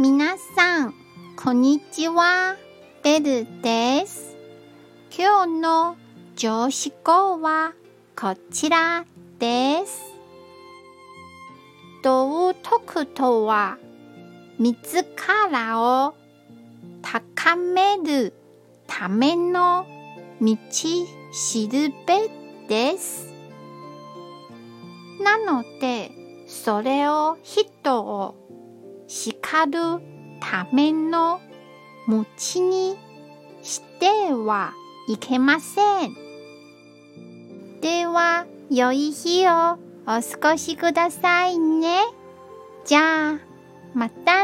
皆さん、こんにちは。ベルです。今日の上司語はこちらです。道徳とは、自らを高めるための道しるべです。なので、それを人を叱るための餅にしてはいけません。では、良い日をお過ごしくださいね。じゃあ、また。